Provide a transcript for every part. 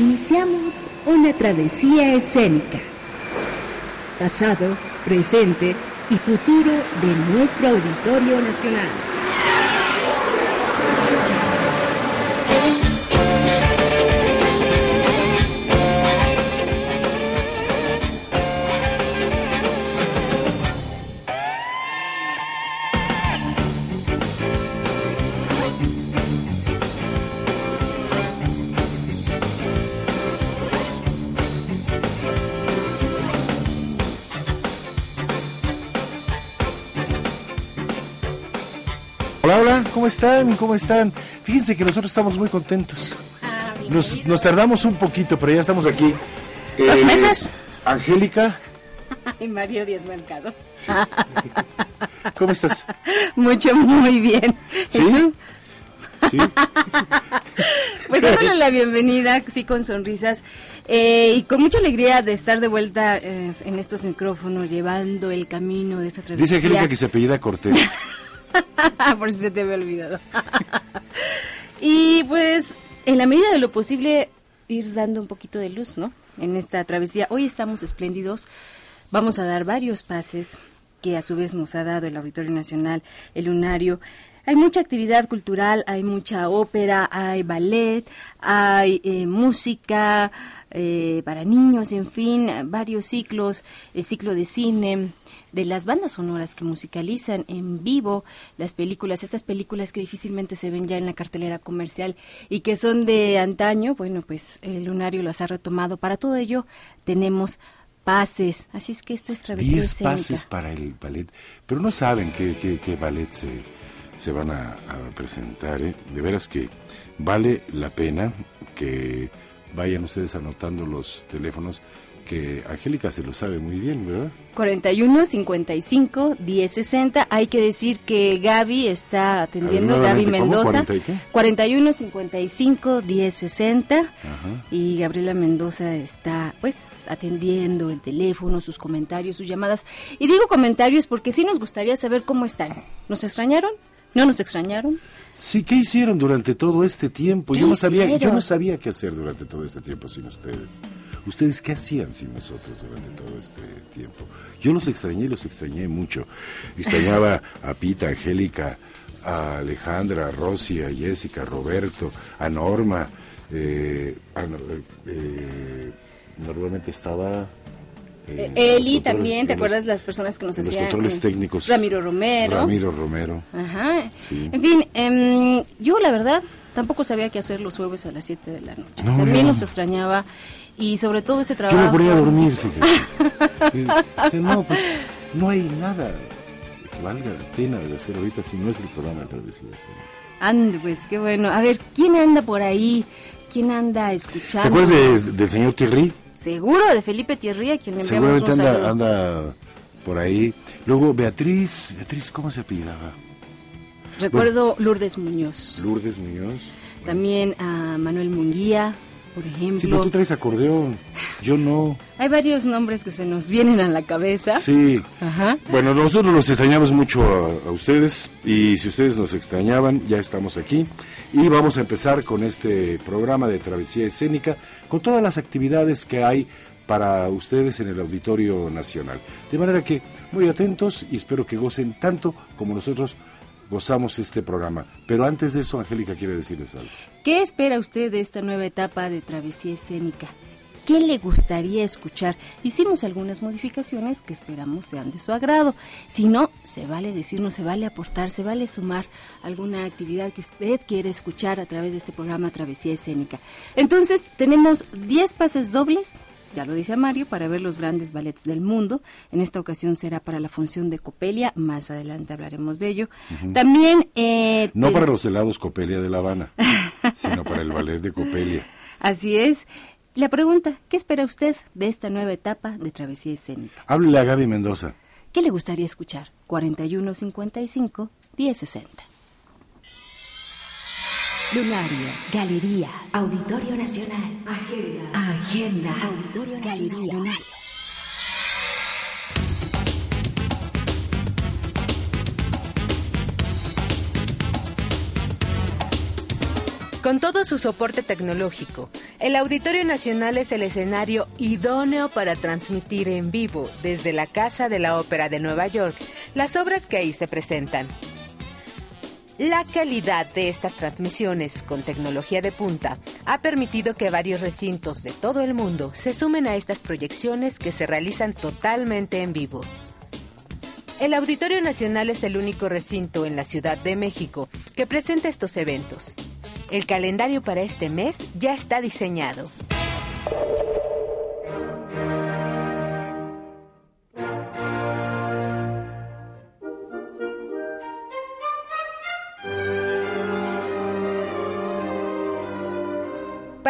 iniciamos una travesía escénica. Pasado, presente y futuro de nuestro Auditorio Nacional. ¿Cómo están? ¿Cómo están? Fíjense que nosotros estamos muy contentos. Nos, nos tardamos un poquito, pero ya estamos aquí. ¿Dos meses? Angélica. Y Mario Díaz Mercado. ¿Cómo estás? Mucho, muy bien. ¿Sí? ¿Sí? Pues dándole la bienvenida, sí, con sonrisas eh, y con mucha alegría de estar de vuelta eh, en estos micrófonos, llevando el camino de esta tradición. Dice Angélica que se apellida Cortés. Por si se te había olvidado. y pues, en la medida de lo posible, ir dando un poquito de luz, ¿no? En esta travesía. Hoy estamos espléndidos. Vamos a dar varios pases que a su vez nos ha dado el Auditorio Nacional, el Lunario. Hay mucha actividad cultural, hay mucha ópera, hay ballet, hay eh, música eh, para niños, en fin, varios ciclos, el ciclo de cine, de las bandas sonoras que musicalizan en vivo las películas, estas películas que difícilmente se ven ya en la cartelera comercial y que son de antaño, bueno, pues el Lunario las ha retomado. Para todo ello tenemos pases, así es que esto es travesía Diez pases para el ballet, pero no saben qué, qué, ballet se, se van a, presentar, ¿eh? de veras que vale la pena que vayan ustedes anotando los teléfonos que Angélica se lo sabe muy bien, ¿verdad? 41 55 10 60. Hay que decir que Gaby está atendiendo, Gaby Mendoza. 41 55 10 60. Y Gabriela Mendoza está pues atendiendo el teléfono, sus comentarios, sus llamadas. Y digo comentarios porque sí nos gustaría saber cómo están. ¿Nos extrañaron? ¿No nos extrañaron? Sí, ¿qué hicieron durante todo este tiempo? Yo no sabía, yo no sabía qué hacer durante todo este tiempo sin ustedes. ¿Ustedes qué hacían sin nosotros durante todo este tiempo? Yo los extrañé, los extrañé mucho. Extrañaba a Pita, a Angélica, a Alejandra, a Rosy, a Jessica, a Roberto, a Norma. Eh, eh, normalmente estaba eh, Eli también, ¿te acuerdas las personas que nos hacían? Los controles técnicos. Ramiro Romero. Ramiro Romero. Ajá. En fin, em, yo la verdad tampoco sabía qué hacer los jueves a las 7 de la noche. también los extrañaba y sobre todo ese trabajo. Yo me ponía a dormir, fíjate. no, pues no hay nada que valga la pena de hacer ahorita si no es el programa de Travesía. Ande, pues qué bueno. A ver, ¿quién anda por ahí? ¿Quién anda escuchando? ¿Te acuerdas del señor Thierry? Seguro, de Felipe Thierry, a quien le enviamos Seguramente anda, anda por ahí. Luego Beatriz, Beatriz, ¿cómo se apellidaba? Recuerdo Lourdes Muñoz. Lourdes Muñoz. También a Manuel Munguía por ejemplo. Sí, pero tú traes acordeón, yo no. Hay varios nombres que se nos vienen a la cabeza. Sí. Ajá. Bueno, nosotros los extrañamos mucho a, ustedes y si ustedes nos extrañaban, ya estamos aquí y vamos a empezar con este programa de travesía escénica con todas las actividades que hay para ustedes en el Auditorio Nacional. De manera que muy atentos y espero que gocen tanto como nosotros gozamos este programa. Pero antes de eso, Angélica quiere decirles algo. ¿Qué espera usted de esta nueva etapa de travesía escénica? ¿Qué le gustaría escuchar? Hicimos algunas modificaciones que esperamos sean de su agrado. Si no, se vale decirnos, se vale aportar, se vale sumar alguna actividad que usted quiere escuchar a través de este programa Travesía Escénica. Entonces, tenemos 10 pases dobles ya lo dice Mario, para ver los grandes ballets del mundo. En esta ocasión será para la función de Copelia, más adelante hablaremos de ello. También... Eh, no para los helados Copelia de La Habana, sino para el ballet de Copelia. Así es. La pregunta, ¿qué espera usted de esta nueva etapa de travesía escénica? Háblele a Gaby Mendoza. ¿Qué le gustaría escuchar? 4155 1060. Lunario, Galería, Auditorio Nacional, Agenda, Agenda, Auditorio Galería, Lunario. Con todo su soporte tecnológico, El Auditorio Nacional es el escenario idóneo para transmitir en vivo desde la Casa de la Ópera de Nueva York las obras que ahí se presentan. La calidad de estas transmisiones con tecnología de punta ha permitido que varios recintos de todo el mundo se sumen a estas proyecciones que se realizan totalmente en vivo. El Auditorio Nacional es el único recinto en la Ciudad de México que presenta estos eventos. El calendario para este mes ya está diseñado.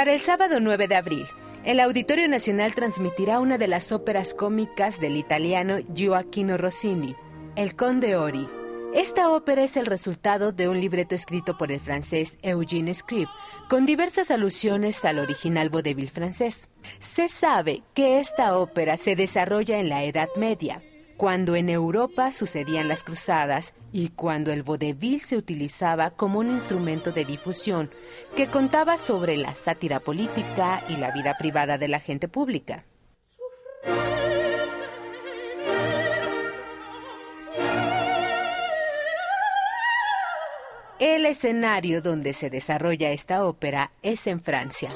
Para el sábado 9 de abril, el Auditorio Nacional transmitirá una de las óperas cómicas del italiano Gioacchino Rossini, El Conde Ori. Esta ópera es el resultado de un libreto escrito por el francés Eugène Scribe, con diversas alusiones al original vodevil francés. Se sabe que esta ópera se desarrolla en la Edad Media, cuando en Europa sucedían las cruzadas y cuando el vodevil se utilizaba como un instrumento de difusión que contaba sobre la sátira política y la vida privada de la gente pública. El escenario donde se desarrolla esta ópera es en Francia,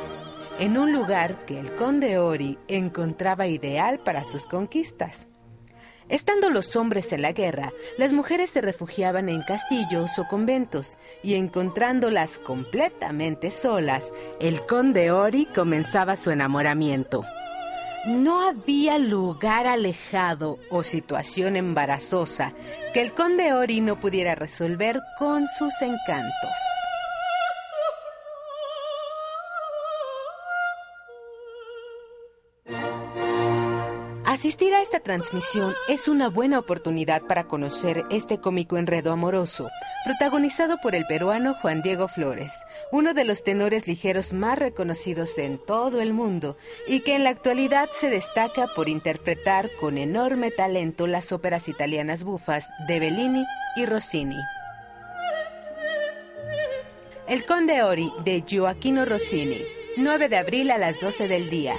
en un lugar que el conde Ori encontraba ideal para sus conquistas. Estando los hombres en la guerra, las mujeres se refugiaban en castillos o conventos, y encontrándolas completamente solas, el conde Ori comenzaba su enamoramiento. No había lugar alejado o situación embarazosa que el conde Ori no pudiera resolver con sus encantos. Asistir a esta transmisión es una buena oportunidad para conocer este cómico enredo amoroso, protagonizado por el peruano Juan Diego Flores, uno de los tenores ligeros más reconocidos en todo el mundo y que en la actualidad se destaca por interpretar con enorme talento las óperas italianas bufas de Bellini y Rossini. El Conde Ori de Gioacchino Rossini, 9 de abril a las 12 del día.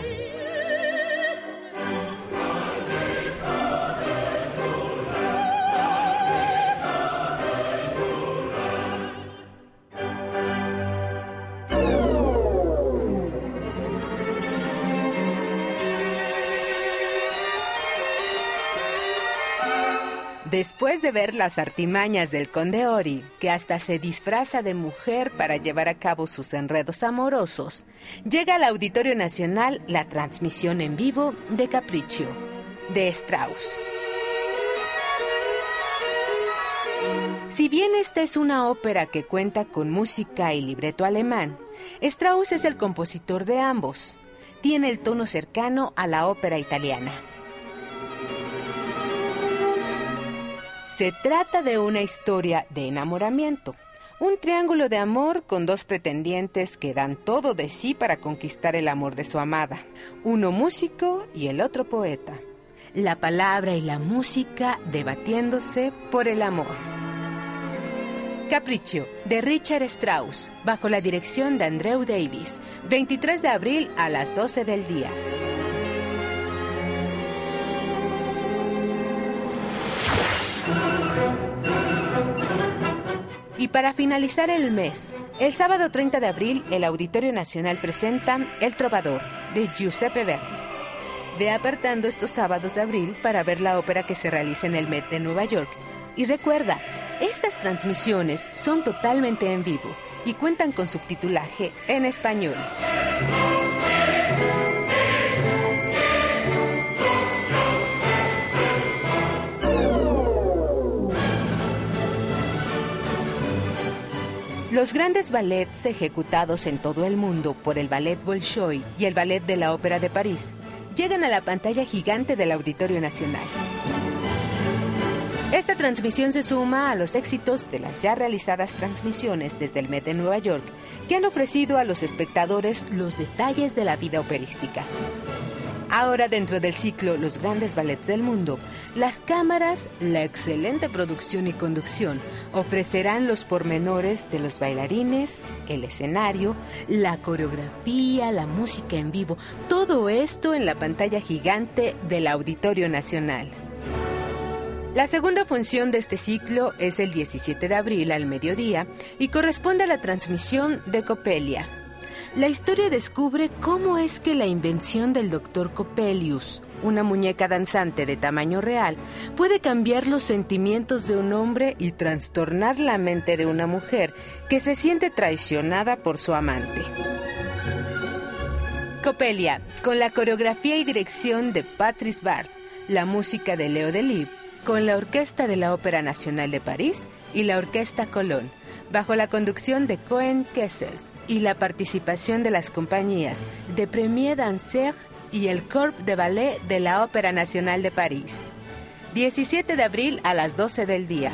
Después de ver las artimañas del conde Ori, que hasta se disfraza de mujer para llevar a cabo sus enredos amorosos, llega al Auditorio Nacional la transmisión en vivo de Capriccio, de Strauss. Si bien esta es una ópera que cuenta con música y libreto alemán, Strauss es el compositor de ambos. Tiene el tono cercano a la ópera italiana. Se trata de una historia de enamoramiento, un triángulo de amor con dos pretendientes que dan todo de sí para conquistar el amor de su amada, uno músico y el otro poeta. La palabra y la música debatiéndose por el amor. Capriccio, de Richard Strauss, bajo la dirección de Andrew Davis, 23 de abril a las 12 del día. Y para finalizar el mes, el sábado 30 de abril, el Auditorio Nacional presenta El Trovador, de Giuseppe Verdi. Ve apartando estos sábados de abril para ver la ópera que se realiza en el Met de Nueva York. Y recuerda, estas transmisiones son totalmente en vivo y cuentan con subtitulaje en español. Los grandes ballets ejecutados en todo el mundo por el Ballet Bolshoi y el Ballet de la Ópera de París llegan a la pantalla gigante del Auditorio Nacional. Esta transmisión se suma a los éxitos de las ya realizadas transmisiones desde el Met de Nueva York, que han ofrecido a los espectadores los detalles de la vida operística. Ahora dentro del ciclo Los grandes ballets del mundo, las cámaras, la excelente producción y conducción ofrecerán los pormenores de los bailarines, el escenario, la coreografía, la música en vivo, todo esto en la pantalla gigante del Auditorio Nacional. La segunda función de este ciclo es el 17 de abril al mediodía y corresponde a la transmisión de Copelia, la historia descubre cómo es que la invención del doctor Coppelius, una muñeca danzante de tamaño real, puede cambiar los sentimientos de un hombre y trastornar la mente de una mujer que se siente traicionada por su amante. Copelia, con la coreografía y dirección de Patrice Bart, la música de Leo Delibes, con la Orquesta de la Ópera Nacional de París y la Orquesta Colón, bajo la conducción de Cohen Kessels y la participación de las compañías de Premier Danser y el Corps de Ballet de la Ópera Nacional de París. 17 de abril a las 12 del día.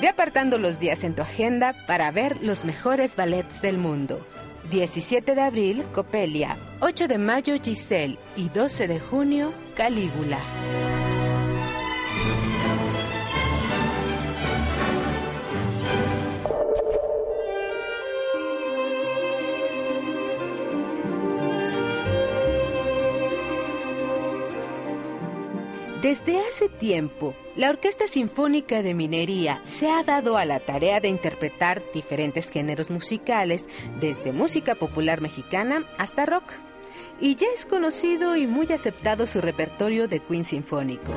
Ve apartando los días en tu agenda para ver los mejores ballets del mundo. 17 de abril, Copelia. 8 de mayo, Giselle. Y 12 de junio, Calígula. Desde hace tiempo, la Orquesta Sinfónica de Minería se ha dado a la tarea de interpretar diferentes géneros musicales, desde música popular mexicana hasta rock. Y ya es conocido y muy aceptado su repertorio de Queen Sinfónico.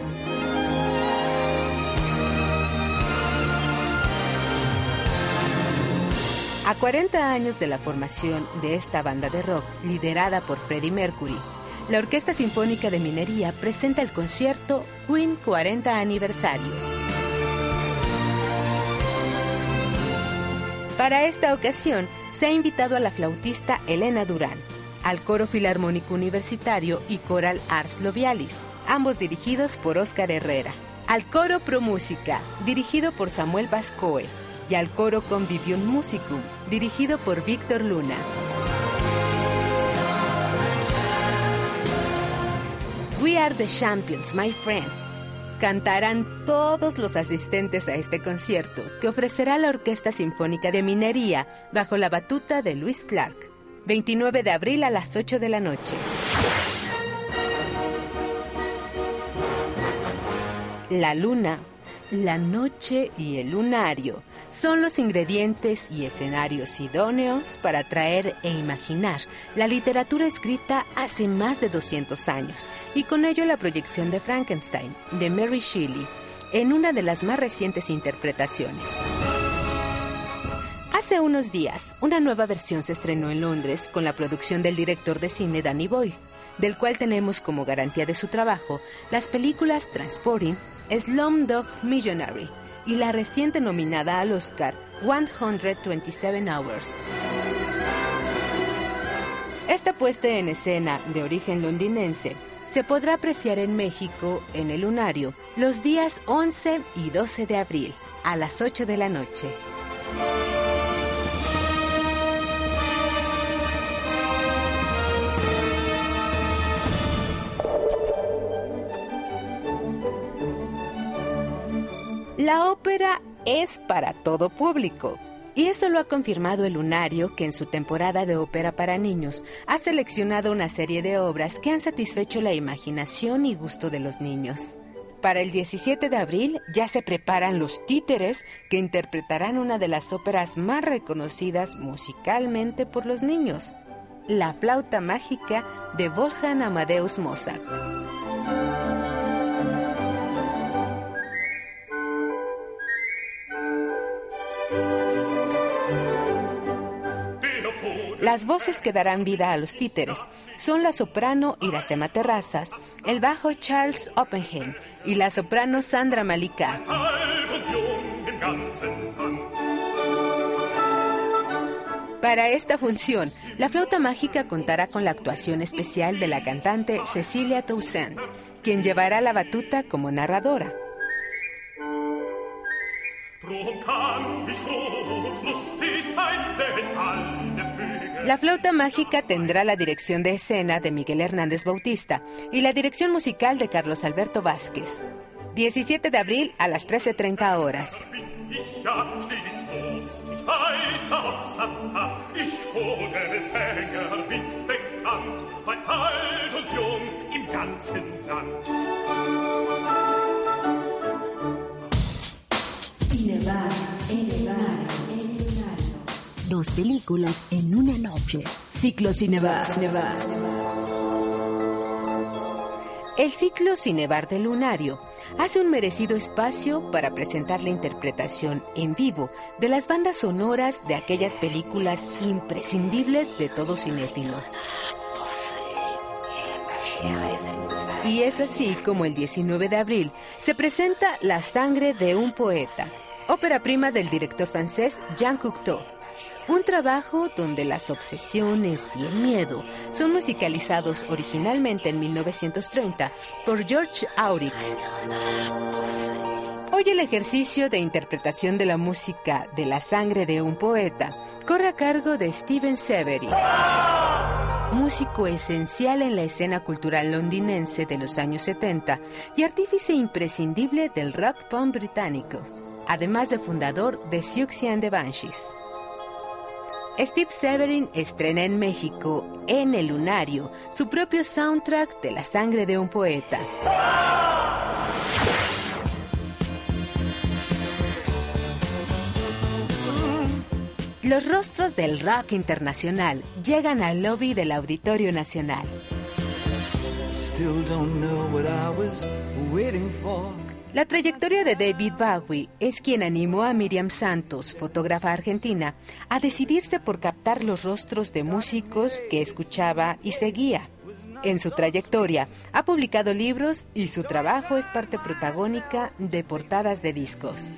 A 40 años de la formación de esta banda de rock, liderada por Freddie Mercury, la Orquesta Sinfónica de Minería presenta el concierto Queen 40 Aniversario. Para esta ocasión, se ha invitado a la flautista Elena Durán, al Coro Filarmónico Universitario y Coral Ars Lovialis, ambos dirigidos por Óscar Herrera, al Coro Pro Música, dirigido por Samuel Bascoe, y al Coro Convivium Musicum, dirigido por Víctor Luna. We Are the Champions, my friend. Cantarán todos los asistentes a este concierto que ofrecerá la Orquesta Sinfónica de Minería bajo la batuta de Luis Clark. 29 de abril a las 8 de la noche. La luna, la noche y el lunario. Son los ingredientes y escenarios idóneos para traer e imaginar la literatura escrita hace más de 200 años. Y con ello la proyección de Frankenstein de Mary Shelley en una de las más recientes interpretaciones. Hace unos días, una nueva versión se estrenó en Londres con la producción del director de cine Danny Boyle, del cual tenemos como garantía de su trabajo las películas Transporting, Slumdog Millionary, y la reciente nominada al Oscar 127 Hours. Esta puesta en escena de origen londinense se podrá apreciar en México en el Lunario los días 11 y 12 de abril a las 8 de la noche. La ópera es para todo público. Y eso lo ha confirmado el Lunario, que en su temporada de ópera para niños ha seleccionado una serie de obras que han satisfecho la imaginación y gusto de los niños. Para el 17 de abril ya se preparan los títeres que interpretarán una de las óperas más reconocidas musicalmente por los niños, La flauta mágica de Wolfgang Amadeus Mozart. Las voces que darán vida a los títeres son la soprano Iracema Terrazas, el bajo Charles Oppenheim y la soprano Sandra Malika. Para esta función, la flauta mágica contará con la actuación especial de la cantante Cecilia Toussaint, quien llevará la batuta como narradora. La flauta mágica tendrá la dirección de escena de Miguel Hernández Bautista y la dirección musical de Carlos Alberto Vázquez. 17 de abril a las 13.30 horas. Dos películas en una noche. Ciclo Cinebar. El ciclo Cinebar del Lunario hace un merecido espacio para presentar la interpretación en vivo de las bandas sonoras de aquellas películas imprescindibles de todo cinéfilo. Y es así como el 19 de abril se presenta La sangre de un poeta, ópera prima del director francés Jean Cocteau. Un trabajo donde las obsesiones y el miedo son musicalizados originalmente en 1930 por George Auric. Hoy el ejercicio de interpretación de la música de la sangre de un poeta corre a cargo de Steven Severy, músico esencial en la escena cultural londinense de los años 70 y artífice imprescindible del rock punk británico, además de fundador de Siouxsie and the Banshees. Steve Severin estrena en México, en El Lunario, su propio soundtrack de La sangre de un poeta. Los rostros del rock internacional llegan al lobby del Auditorio Nacional. La trayectoria de David Bowie es quien animó a Miriam Santos, fotógrafa argentina, a decidirse por captar los rostros de músicos que escuchaba y seguía. En su trayectoria ha publicado libros y su trabajo es parte protagónica de portadas de discos.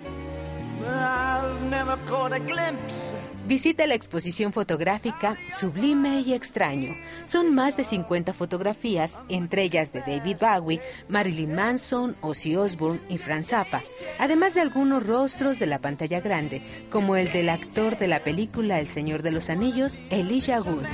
Visita la exposición fotográfica Sublime y Extraño. Son más de 50 fotografías, entre ellas de David Bowie, Marilyn Manson, Ozzy Osbourne y Franz Zappa, además de algunos rostros de la pantalla grande, como el del actor de la película El Señor de los Anillos, Elijah Wood.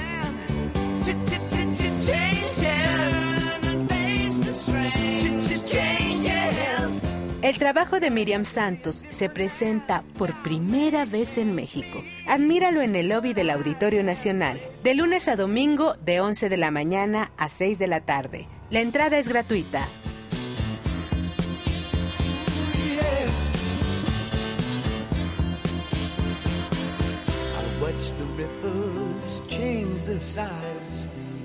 El trabajo de Miriam Santos se presenta por primera vez en México. Admíralo en el lobby del Auditorio Nacional, de lunes a domingo de 11 de la mañana a 6 de la tarde. La entrada es gratuita.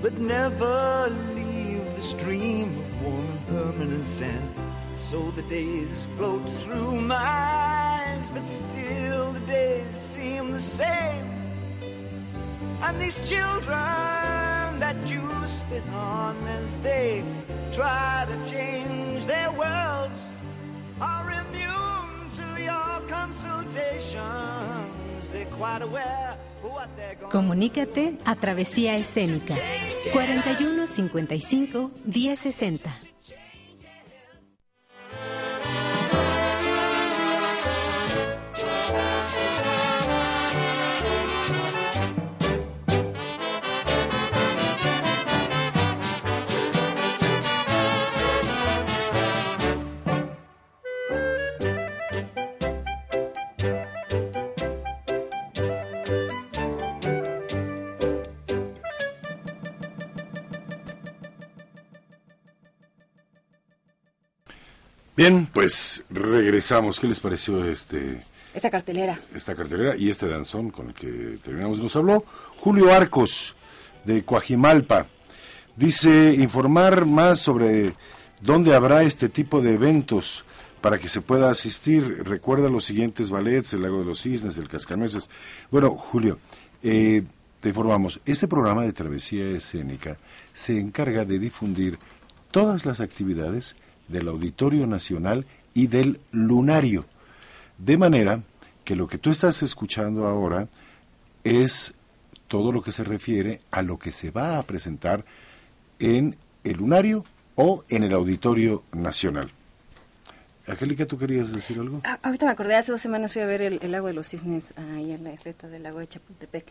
but never leave the stream of warm permanent sand. So the days float through my eyes, but still the days seem the same. And these children that you spit on as they try to change their worlds are immune to your consultations. They're quite aware. Comunícate a Travesía Escénica 41 55 1060. Bien, pues regresamos. ¿Qué les pareció este esta cartelera? Esta cartelera y este danzón con el que terminamos. Nos habló Julio Arcos de Coajimalpa. Dice informar más sobre dónde habrá este tipo de eventos para que se pueda asistir. Recuerda los siguientes ballets, el Lago de los Cisnes, el Cascanueces. Bueno, Julio, eh, te informamos, este programa de travesía escénica se encarga de difundir todas las actividades del Auditorio Nacional y del Lunario. De manera que lo que tú estás escuchando ahora es todo lo que se refiere a lo que se va a presentar en el Lunario o en el Auditorio Nacional. Angélica, ¿tú querías decir algo? Ah, ahorita me acordé, hace dos semanas fui a ver el, el lago de los cisnes ahí en la isleta del lago de Chapultepec.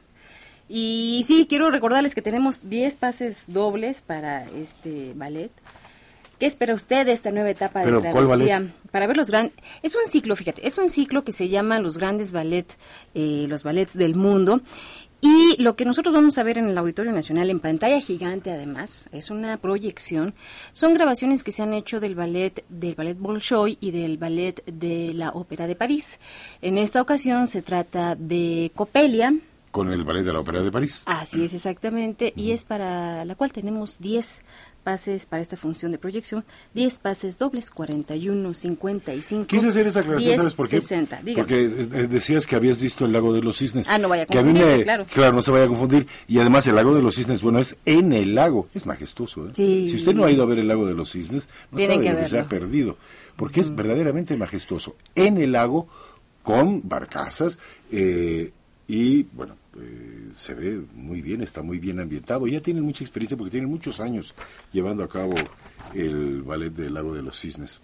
Y sí, quiero recordarles que tenemos 10 pases dobles para este ballet. ¿Qué espera usted de esta nueva etapa ¿Pero de travesía? ballet? Para ver los grandes... Es un ciclo, fíjate, es un ciclo que se llama los grandes ballet, eh, los ballets del mundo. Y lo que nosotros vamos a ver en el Auditorio Nacional, en pantalla gigante además, es una proyección. Son grabaciones que se han hecho del ballet, del ballet Bolshoi y del ballet de la Ópera de París. En esta ocasión se trata de Copelia, Con el ballet de la Ópera de París. Así es, exactamente. Y es para la cual tenemos 10 pases para esta función de proyección. 10 pases dobles, 41, 55. Quise hacer esta aclaración, 10, ¿sabes por qué? 60, dígame. Porque decías que habías visto el lago de los cisnes. Ah, no vaya a que a mí confundirse, me, claro. no se vaya a confundir. Y además el lago de los cisnes, bueno, es en el lago. Es majestuoso, ¿eh? Sí. Si usted no ha ido a ver el lago de los cisnes, no Tiene sabe que lo que se ha perdido. Porque es verdaderamente majestuoso. En el lago, con barcazas, eh, y bueno, eh, se ve muy bien, está muy bien ambientado. Ya tienen mucha experiencia porque tienen muchos años llevando a cabo el ballet del lago de los cisnes.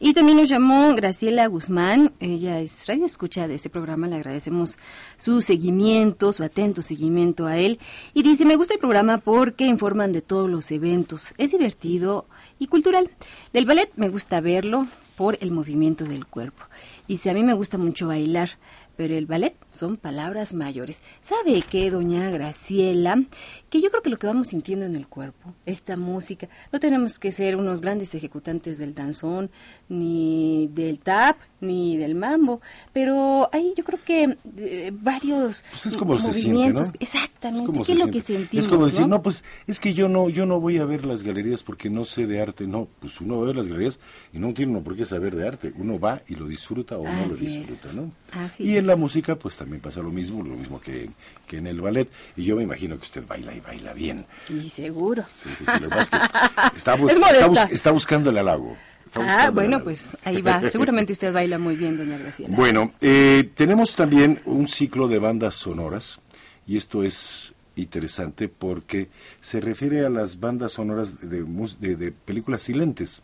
Y también nos llamó Graciela Guzmán, ella es radio escucha de este programa, le agradecemos su seguimiento, su atento seguimiento a él. Y dice, me gusta el programa porque informan de todos los eventos, es divertido y cultural. Del ballet me gusta verlo por el movimiento del cuerpo. Dice, a mí me gusta mucho bailar, pero el ballet son palabras mayores. ¿Sabe qué, doña Graciela? Que yo creo que lo que vamos sintiendo en el cuerpo, esta música, no tenemos que ser unos grandes ejecutantes del danzón, ni del tap, ni del mambo, pero hay yo creo que eh, varios Pues es como se siente, ¿no? Exactamente, Es como ¿qué es se lo que sentimos? Es como decir, ¿no? no, pues es que yo no, yo no voy a ver las galerías porque no sé de arte. No, pues uno va a ver las galerías y no tiene uno por qué saber de arte. Uno va y lo disfruta o no lo es. disfruta, ¿no? Así y. en la música, pues también pasa lo mismo, lo mismo que, que en el ballet. Y yo me imagino que usted baila y baila bien. Y seguro. Sí, sí, sí, lo que pasa es que está, bus- Es está, modesta. bus- está buscando el halago. Ah, bueno, pues ahí va. Seguramente usted baila muy bien, doña Graciela. Bueno, eh, tenemos también un ciclo de bandas sonoras y esto es interesante porque se refiere a las bandas sonoras de, de- de películas silentes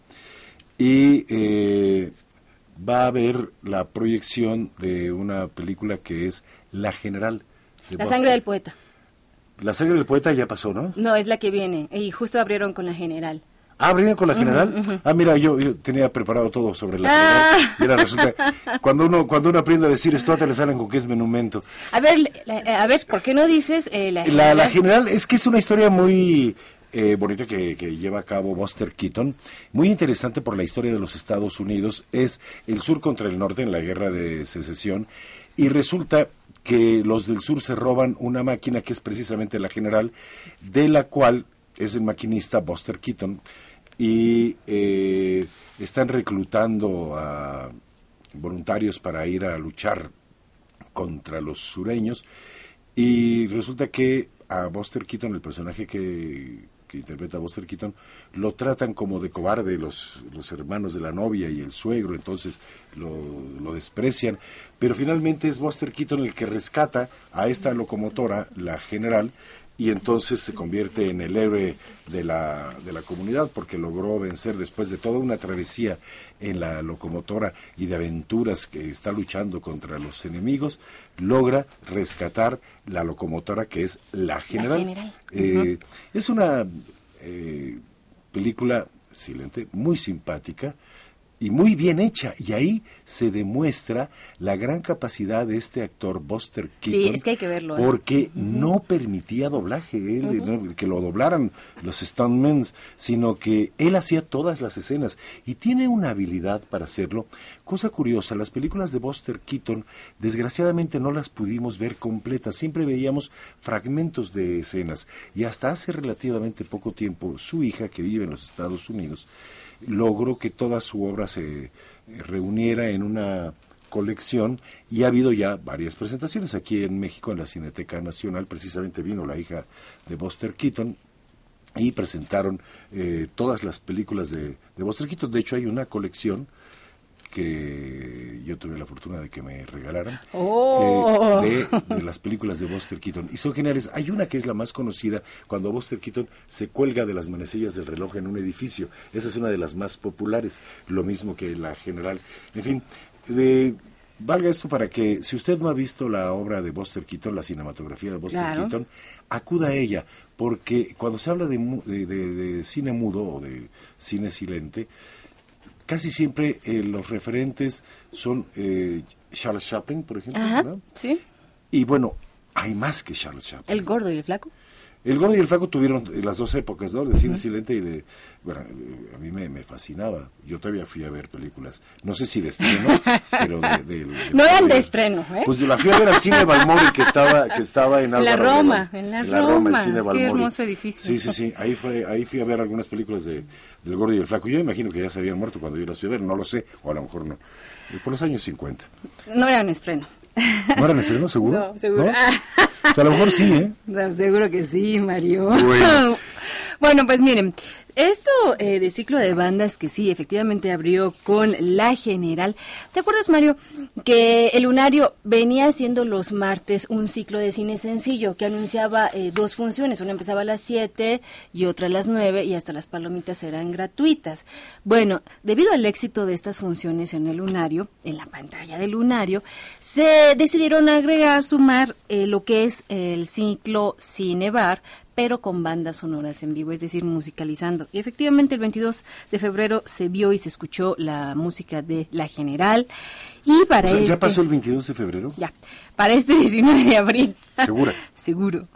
y eh, va a haber la proyección de una película que es La General. de La sangre del poeta. La sangre del poeta ya pasó, ¿no? No, es la que viene. Y justo abrieron con la general. Ah, ¿abrieron con la general? Ah, mira, yo, yo tenía preparado todo sobre la Ah. general. Mira, resulta, cuando uno, cuando uno aprende a decir esto, le salen con que es menumento. A ver, la- a ver, ¿por qué no dices eh, la, La, la general? general es que es una historia muy eh, bonita que, que lleva a cabo Buster Keaton, muy interesante por la historia de los Estados Unidos, es el sur contra el norte en la guerra de secesión. Y resulta que los del sur se roban una máquina que es precisamente la general, de la cual es el maquinista Buster Keaton. Y eh, están reclutando a voluntarios para ir a luchar contra los sureños. Y resulta que a Buster Keaton, el personaje que, que interpreta Buster Keaton, lo tratan como de cobarde los, los hermanos de la novia y el suegro, entonces lo, lo desprecian, pero finalmente es Buster Keaton el que rescata a esta locomotora, la general, y entonces se convierte en el héroe de la, de la comunidad porque logró vencer después de toda una travesía en la locomotora y de aventuras que está luchando contra los enemigos, logra rescatar la locomotora que es la general. General. Eh, Es una eh, película silente, muy simpática y muy bien hecha. Y ahí se demuestra la gran capacidad de este actor Buster Keaton. es que hay que verlo, ¿eh? Porque no permitía doblaje, él, no, que lo doblaran los stuntmen, sino que él hacía todas las escenas y tiene una habilidad para hacerlo. Cosa curiosa, las películas de Buster Keaton desgraciadamente no las pudimos ver completas, siempre veíamos fragmentos de escenas y hasta hace relativamente poco tiempo su hija que vive en los Estados Unidos logró que toda su obra se eh, reuniera en una colección y ha habido ya varias presentaciones. Aquí en México en la Cineteca Nacional precisamente vino la hija de Buster Keaton y presentaron eh, todas las películas de, de Buster Keaton. De hecho hay una colección que yo tuve la fortuna de que me regalaran Oh. eh, de, de las películas de Buster Keaton y son geniales. Hay una que es la más conocida cuando Buster Keaton se cuelga de las manecillas del reloj en un edificio. Esa es una de las más populares, lo mismo que la general. En fin, de- valga esto para que si usted no ha visto la obra de Buster Keaton, la cinematografía de Buster Claro. Keaton, acuda a ella, porque cuando se habla de- de- de cine mudo o de cine silente, casi siempre eh, los referentes son eh, Charles Chaplin, por ejemplo, sí. Y bueno, hay más que Charles Chaplin. El gordo y el flaco. El Gordo y el Flaco tuvieron eh, las dos épocas, ¿no? De cine silente y de... Bueno, eh, a mí me, me fascinaba. Yo todavía fui a ver películas, no sé si de estreno, pero de... No eran de estreno, ¿eh? Pues la fui a ver al cine Balmori que estaba, que estaba en En la Álvaro Roma, en la el Roma. cine Qué Balmori. hermoso edificio. Sí, sí, sí. Ahí, fue, ahí fui a ver algunas películas de, del Gordo y el Flaco. Yo imagino que ya se habían muerto cuando yo las fui a ver, no lo sé, o a lo mejor no. Por los años 50. No era un estreno. ¿No estreno, seguro? No, seguro. ¿No? O sea, a lo mejor sí, ¿eh? No, seguro que sí, Mario. Bueno. Bueno, pues miren, esto eh, de ciclo de bandas que sí, efectivamente abrió con La General. ¿Te acuerdas, Mario, que el Lunario venía haciendo los martes un ciclo de cine sencillo que anunciaba eh, dos funciones? Una empezaba a las 7 y otra a las 9 y hasta las palomitas eran gratuitas. Bueno, debido al éxito de estas funciones en el Lunario, en la pantalla del Lunario, se decidieron agregar, sumar eh, lo que es el ciclo Cine Bar, pero con bandas sonoras en vivo, es decir, musicalizando. Y efectivamente el 22 de febrero se vio y se escuchó la música de La General. Y para O sea, este... ¿Ya pasó el 22 de febrero? Ya, para este 19 de abril. ¿Segura? Seguro.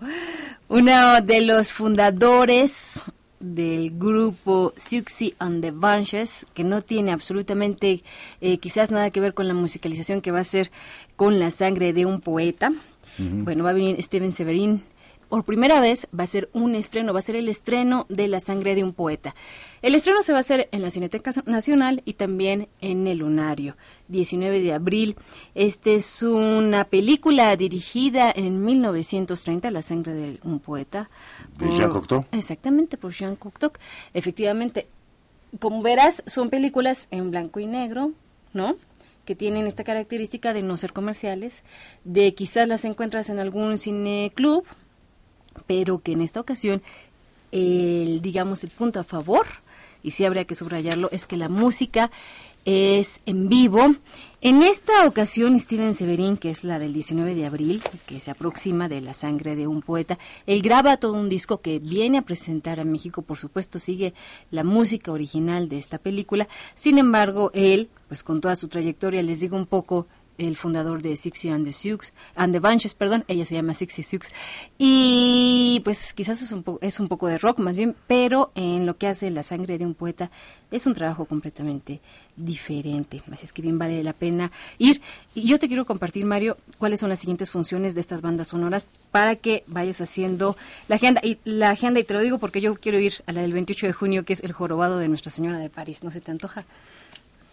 Uno de los fundadores del grupo Siouxsie and the Bunches, que no tiene absolutamente eh, quizás nada que ver con la musicalización que va a ser con la sangre de un poeta. Bueno, va a venir Steven Severin. Por primera vez va a ser un estreno, va a ser el estreno de La sangre de un poeta. El estreno se va a hacer en la Cineteca Nacional y también en el Lunario, 19 de abril. Este es una película dirigida en 1930, La sangre de un poeta. ¿De Jean Cocteau? Exactamente, por Jean Cocteau. Efectivamente, como verás, son películas en blanco y negro, ¿no? Que tienen esta característica de no ser comerciales, de quizás las encuentras en algún cine club, pero que en esta ocasión, el, digamos, el punto a favor, y sí habría que subrayarlo, es que la música es en vivo. En esta ocasión, Steven Severin, que es la del 19 de abril, que se aproxima de La sangre de un poeta, él graba todo un disco que viene a presentar a México, por supuesto, sigue la música original de esta película. Sin embargo, él, pues con toda su trayectoria, les digo un poco el fundador de Sixie and the Sioux, and the Bunches, perdón, ella se llama Sixie Sioux, y pues quizás es un, po- es un poco de rock más bien, pero en lo que hace La sangre de un poeta es un trabajo completamente diferente, así es que bien vale la pena ir. Y yo te quiero compartir, Mario, cuáles son las siguientes funciones de estas bandas sonoras para que vayas haciendo la agenda, y la agenda, y te lo digo porque yo quiero ir a la del 28 de junio, que es El jorobado de Nuestra Señora de París, ¿no se te antoja?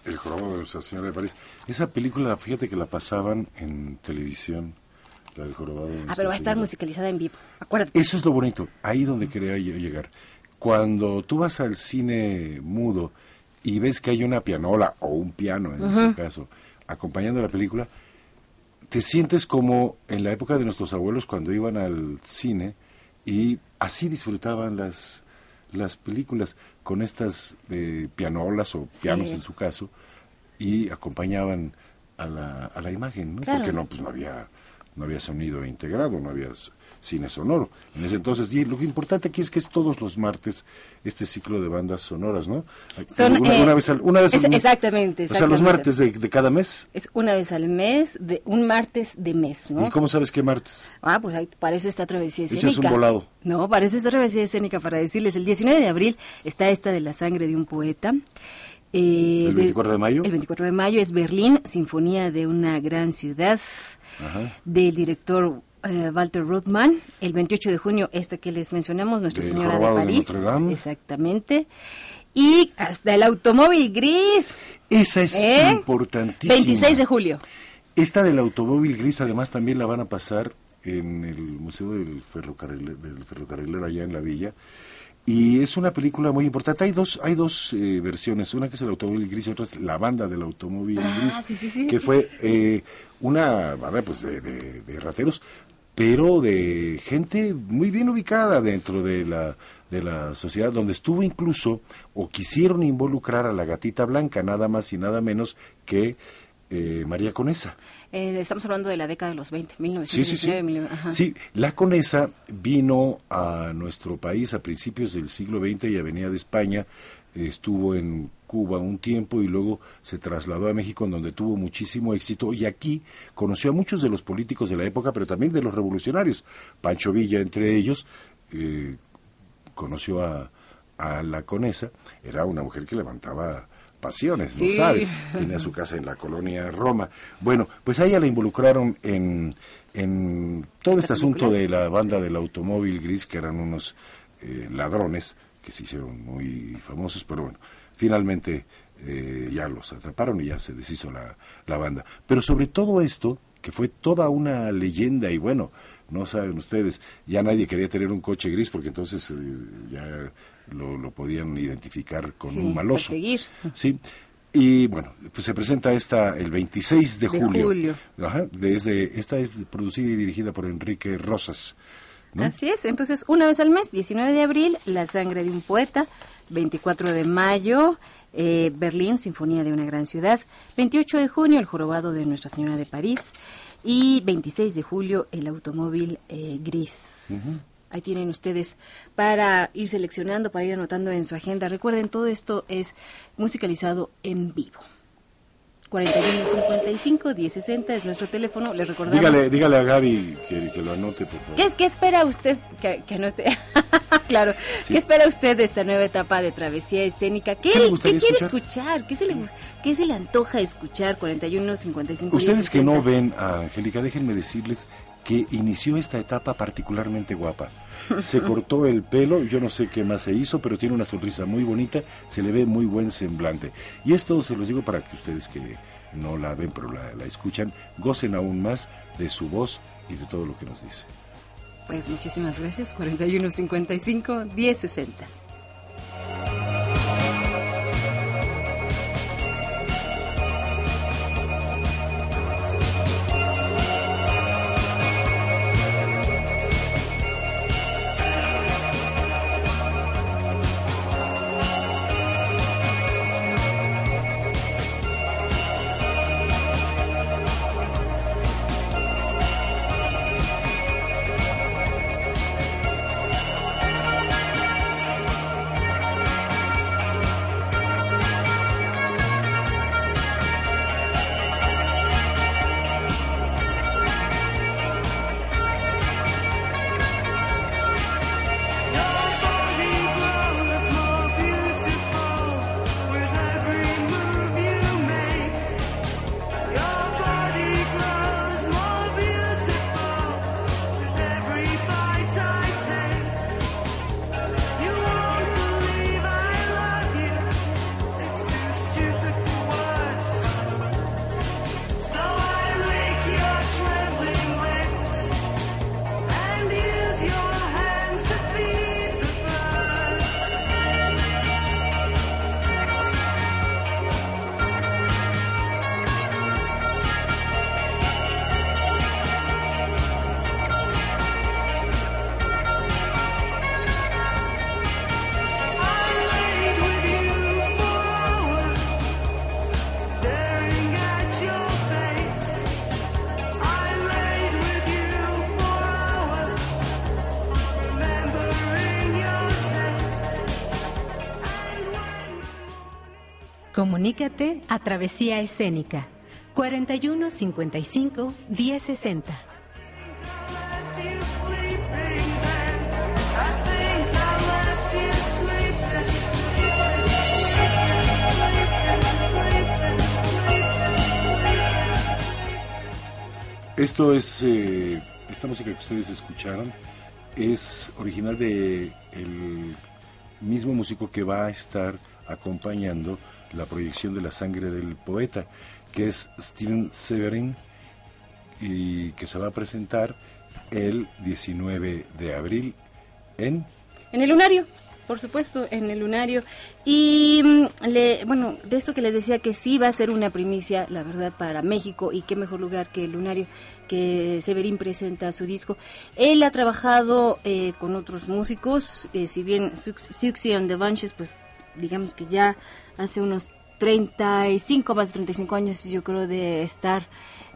El jorobado de Nuestra Señora de París. Esa película, fíjate que la pasaban en televisión, la del jorobado de Nuestra Ah, pero va a estar Señora. musicalizada en vivo, acuérdate. Eso es lo bonito, ahí donde quería yo llegar. Cuando tú vas al cine mudo y ves que hay una pianola o un piano, en este caso, acompañando la película, te sientes como en la época de nuestros abuelos cuando iban al cine y así disfrutaban las, las películas con estas eh, pianolas o pianos Sí. en su caso y acompañaban a la, a la imagen, ¿no? Claro. Porque no, pues no había, no había sonido integrado, no había cine sonoro. En ese entonces, y lo que importante aquí es que es todos los martes este ciclo de bandas sonoras, ¿no? Son, una, eh, una vez al, una vez es- al mes. exactamente, O sea, los exactamente. martes de, de cada mes. Es una vez al mes, de un martes de mes, ¿no? ¿Y cómo sabes qué martes? Ah, pues ahí, para eso está Travesía Echas Escénica. un volado. No, para eso está Travesía Escénica, para decirles, el 19 de abril está esta de la sangre de un poeta. Eh, ¿El 24 de mayo? El 24 de mayo es Berlín, Sinfonía de una gran ciudad, Ajá. del director eh, Walter Rothman. El 28 de junio, esta que les mencionamos, Nuestra Señora de de París. Notre Dame. Exactamente. Y hasta el automóvil gris. Esa es ¿eh? importantísima. 26 de julio. Esta del automóvil gris además también la van a pasar en el Museo del Ferrocarril, del Ferrocarrilero allá en la villa. Y es una película muy importante. Hay dos, hay dos eh, versiones, una que es el automóvil gris y otra es la banda del automóvil Ah, gris, sí, sí, sí. que fue eh, una banda pues de, de- de rateros, pero de gente muy bien ubicada dentro de la de la sociedad, donde estuvo incluso o quisieron involucrar a la gatita blanca, nada más y nada menos que eh, María Conesa. Eh, estamos hablando de la década de los 20, Sí, sí, sí. 1919. ajá. Sí, la conesa vino a nuestro país a principios del siglo XX y venía de España, eh, estuvo en Cuba un tiempo y luego se trasladó a México en donde tuvo muchísimo éxito y aquí conoció a muchos de los políticos de la época, pero también de los revolucionarios, Pancho Villa entre ellos, eh, conoció a, a la conesa, era una mujer que levantaba pasiones, ¿no sabes? Tenía su casa en la colonia Roma. Bueno, pues a ella la involucraron en, en todo este ¿Esta asunto de la banda del automóvil gris, que eran unos eh, ladrones que se hicieron muy famosos, pero bueno, finalmente eh, ya los atraparon y ya se deshizo la, la banda. Pero sobre todo esto, que fue toda una leyenda y bueno, no saben ustedes, ya nadie quería tener un coche gris porque entonces eh, ya lo, lo podían identificar con Sí, un maloso. perseguir. Sí. Y bueno, pues se presenta esta el 26 de, De julio. julio. Ajá, desde, esta es producida y dirigida por Enrique Rosas. ¿no? Así es, entonces una vez al mes, 19 de abril, La sangre de un poeta, 24 de mayo, eh, Berlín, Sinfonía de una gran ciudad, 28 de junio, El jorobado de Nuestra Señora de París y 26 de julio, El automóvil eh, gris. Ahí tienen ustedes para ir seleccionando, para ir anotando en su agenda. Recuerden, todo esto es musicalizado en vivo. 4155 1060 es nuestro teléfono. Les recordamos. Dígale, dígale a Gaby que, que lo anote, por favor. ¿Qué, es, ¿Qué espera usted? Que, que no te... claro. Sí. ¿Qué espera usted de esta nueva etapa de travesía escénica? ¿Qué, ¿Qué le qué gustaría quiere escuchar? ¿Qué se, le, ¿Qué se le antoja escuchar? 41, 55, Ustedes que 10, no 60. ven a Angélica, déjenme decirles que inició esta etapa particularmente guapa. Se cortó el pelo, yo no sé qué más se hizo, pero tiene una sonrisa muy bonita, se le ve muy buen semblante. Y esto se los digo para que ustedes que no la ven pero la, la escuchan, gocen aún más de su voz y de todo lo que nos dice. Pues muchísimas gracias. 41, 55, Comunícate a Travesía Escénica 41 55 1060. Esto es, eh, esta música que ustedes escucharon es original de mismo músico que va a estar acompañando la proyección de la sangre del poeta, que es Steven Severin, y que se va a presentar el 19 de abril en En el lunario. por supuesto, en el lunario. Y mm, le, bueno, de esto que les decía que sí va a ser una primicia, la verdad, para México y qué mejor lugar que el lunario que Severín presenta su disco. Él ha trabajado eh, con otros músicos, eh, si bien Suxy and the Bunches, pues digamos que ya hace unos 35, más de 35 años yo creo de estar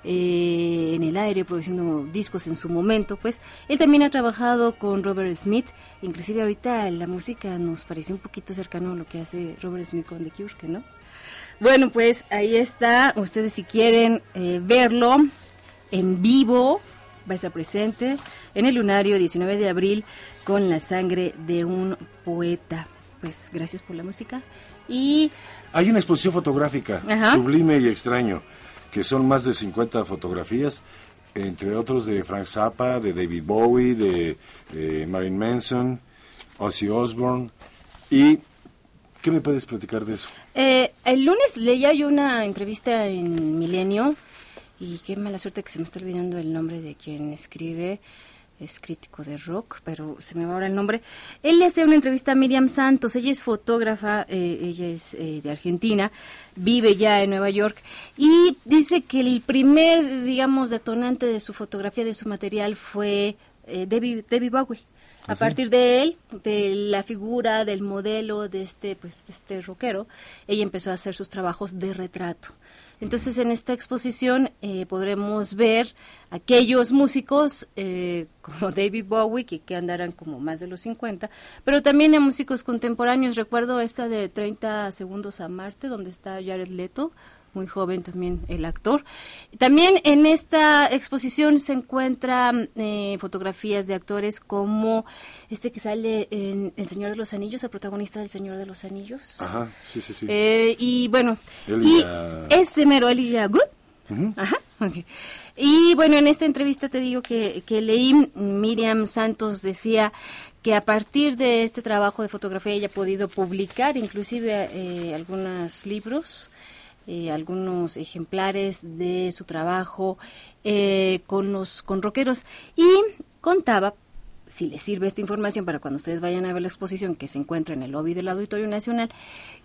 eh, en el aire produciendo discos en su momento, pues él también ha trabajado con Robert Smith, inclusive ahorita la música nos parece un poquito cercano a lo que hace Robert Smith con The Cure, ¿no? Bueno, pues ahí está, ustedes si quieren eh, verlo en vivo, va a estar presente en el lunario 19 de abril con la sangre de un poeta. Pues gracias por la música y... Hay una exposición fotográfica, sublime y extraño que son más de 50 fotografías, entre otros de Frank Zappa, de David Bowie, de, Marilyn Manson, Ozzy Osbourne. ¿Y qué me puedes platicar de eso? Eh, el lunes leía yo una entrevista en Milenio y qué mala suerte que se me está olvidando el nombre de quien escribe es crítico de rock, pero se me va ahora el nombre. Él le hace una entrevista a Miriam Santos, ella es fotógrafa, eh, ella es eh, de Argentina, vive ya en Nueva York y dice que el primer, digamos, detonante de su fotografía, de su material fue eh, David, Bowie. ¿Ah, a partir de él, de la figura, del modelo de este, pues, de este rockero, ella empezó a hacer sus trabajos de retrato. Entonces, en esta exposición eh, podremos ver aquellos músicos eh, como David Bowie, que, que, andarán como más de los 50, pero también a músicos contemporáneos. Recuerdo esta de 30 segundos a Marte, donde está Jared Leto, muy joven también el actor. También en esta exposición se encuentran eh, fotografías de actores como este que sale en El Señor de los Anillos, el protagonista del Señor de los Anillos. Ajá, sí, sí, sí. Eh, y bueno, y ese mero Good. Ajá, Y bueno, en esta entrevista te digo que, que leí, Miriam Santos decía que a partir de este trabajo de fotografía ella ha podido publicar inclusive eh, algunos libros eh, algunos ejemplares de su trabajo eh, con los con rockeros y contaba si les sirve esta información para cuando ustedes vayan a ver la exposición que se encuentra en el lobby del Auditorio Nacional,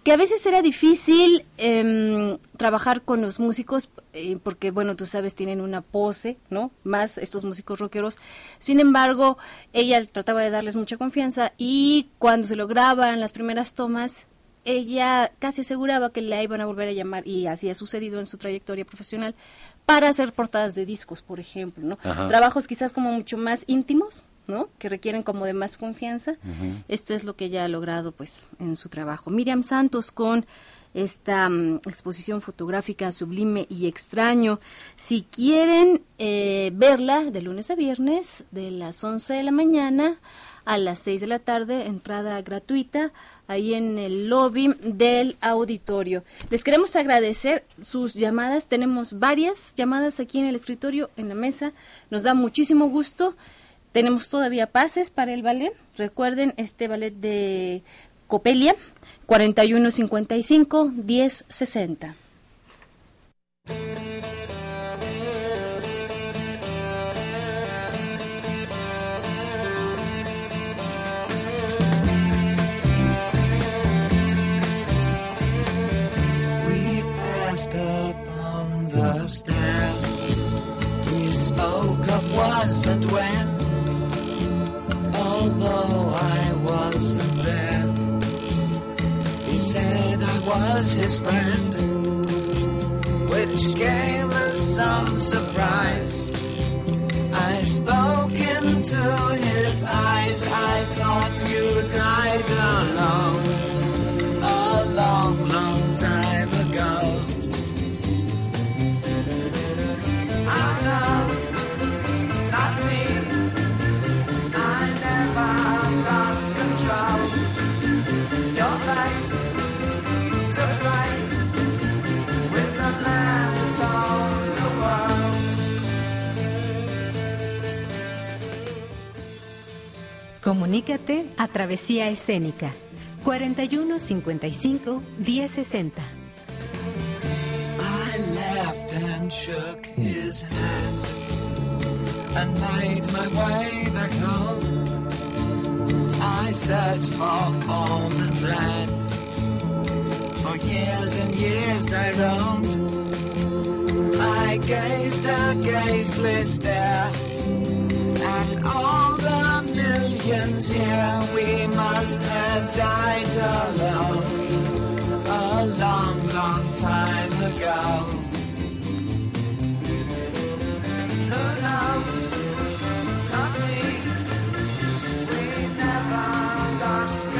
que a veces era difícil em, trabajar con los músicos eh, porque, bueno, tú sabes, tienen una pose, ¿no? Más estos músicos rockeros. Sin embargo, ella trataba de darles mucha confianza y cuando se lograban las primeras tomas, ella casi aseguraba que la iban a volver a llamar, y así ha sucedido en su trayectoria profesional, para hacer portadas de discos, por ejemplo, ¿no? Trabajos quizás como mucho más íntimos, ¿no? Que requieren como de más confianza. Esto es lo que ella ha logrado, pues, en su trabajo. Miriam Santos con esta mm, exposición fotográfica sublime y extraño. Si quieren eh, verla de lunes a viernes, de las 11 de la mañana a las 6 de la tarde, entrada gratuita ahí en el lobby del auditorio. Les queremos agradecer sus llamadas. Tenemos varias llamadas aquí en el escritorio, en la mesa. Nos da muchísimo gusto. Tenemos todavía pases para el ballet. Recuerden este ballet de Copelia, 4155 passed up on the stair. We spoke of was and when, although I wasn't there. He said I was his friend, which came as some surprise. I spoke into his eyes, I thought you died alone a long, long time ago. Comunícate a Travesía Escénica 4155 1060. I laughed and shook his hand. and made my way back home. I searched for and land. For years and years I roamed. I gazed a gazeless stare at all the millions here. We must have died alone a long, long time ago. Who knows? Not me. We never lost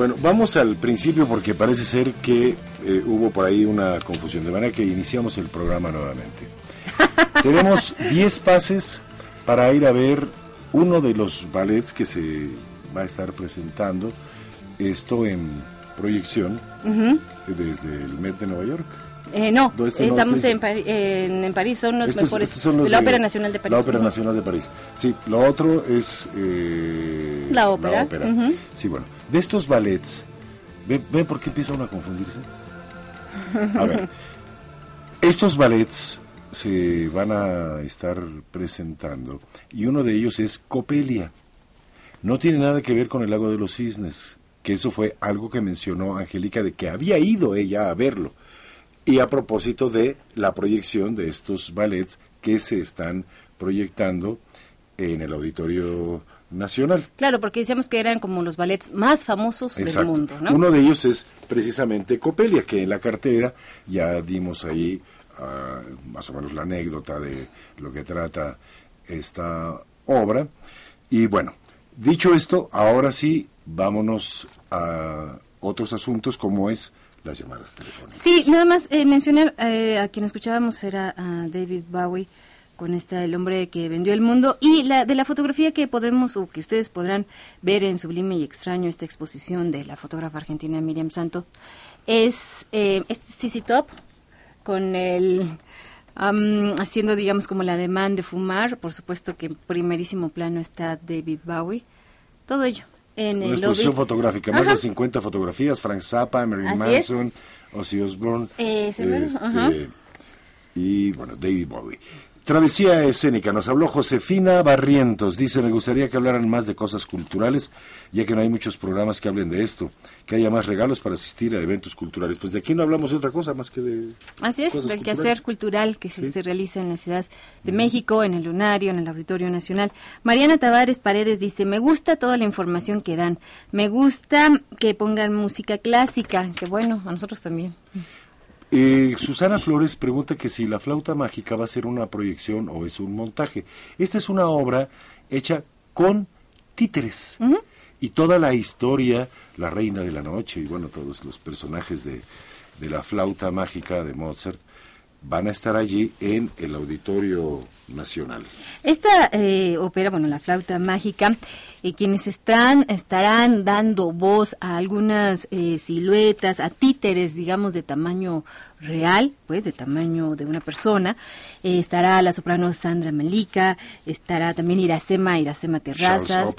Bueno, vamos al principio porque parece ser que eh, hubo por ahí una confusión, de manera que iniciamos el programa nuevamente. Tenemos 10 pases para ir a ver uno de los ballets que se va a estar presentando, esto en proyección desde el Met de Nueva York. Eh, no, No, este no, estamos este- en, Pari- en, en París, son los Estos- mejores. estos son los de la de- Ópera Nacional de París. La Ópera. Nacional de París. Sí, lo otro es... eh, La ópera. Sí, bueno. De estos ballets, ¿ven, ven por qué empieza uno a confundirse? A ver, estos ballets se van a estar presentando y uno de ellos es Copelia. No tiene nada que ver con el lago de los cisnes, que eso fue algo que mencionó Angélica de que había ido ella a verlo. Y a propósito de la proyección de estos ballets que se están proyectando en el Auditorio Nacional. Claro, porque decíamos que eran como los ballets más famosos del mundo, ¿no? Uno de ellos es precisamente Copelia, que en la cartera ya dimos ahí más o menos la anécdota de lo que trata esta obra. Y bueno, dicho esto, ahora sí, vámonos a otros asuntos como es las llamadas telefónicas. Sí, nada más eh, mencionar eh, a quien escuchábamos era a David Bowie con esta El hombre que vendió el mundo y la de la fotografía que podremos o que ustedes podrán ver en Sublime y Extraño esta exposición de la fotógrafa argentina Miriam Santo es eh, es Top con el am, haciendo digamos como la demanda de fumar, por supuesto que en primerísimo plano está David Bowie, todo ello en Una el exposición lobby. fotográfica, más Ajá. de 50 fotografías, Frank Zappa, Marilyn. Manson, Ozzy Osbourne, mero, este, y bueno, David Bowie. Travesía escénica, nos habló Josefina Barrientos, dice, me gustaría que hablaran más de cosas culturales, ya que no hay muchos programas que hablen de esto, que haya más regalos para asistir a eventos culturales. Pues de aquí no hablamos de otra cosa más que de... Así es, del quehacer cultural que Sí. se realiza en la Ciudad de México, en el Lunario, en el Auditorio Nacional. Mariana Tavares Paredes dice, me gusta toda la información que dan, me gusta que pongan música clásica, que bueno, a nosotros también. Eh, Susana Flores pregunta que si la flauta mágica va a ser una proyección o es un montaje. Esta es una obra hecha con títeres. Y toda la historia, la reina de la noche y bueno, todos los personajes de, de la flauta mágica de Mozart van a estar allí en el Auditorio Nacional. Esta eh, ópera, bueno, la flauta mágica, eh, quienes están, estarán dando voz a algunas eh, siluetas, a títeres, digamos, de tamaño real, pues, de tamaño de una persona. Eh, estará la soprano Sandra Malika, estará también Iracema, Iracema Terrazas.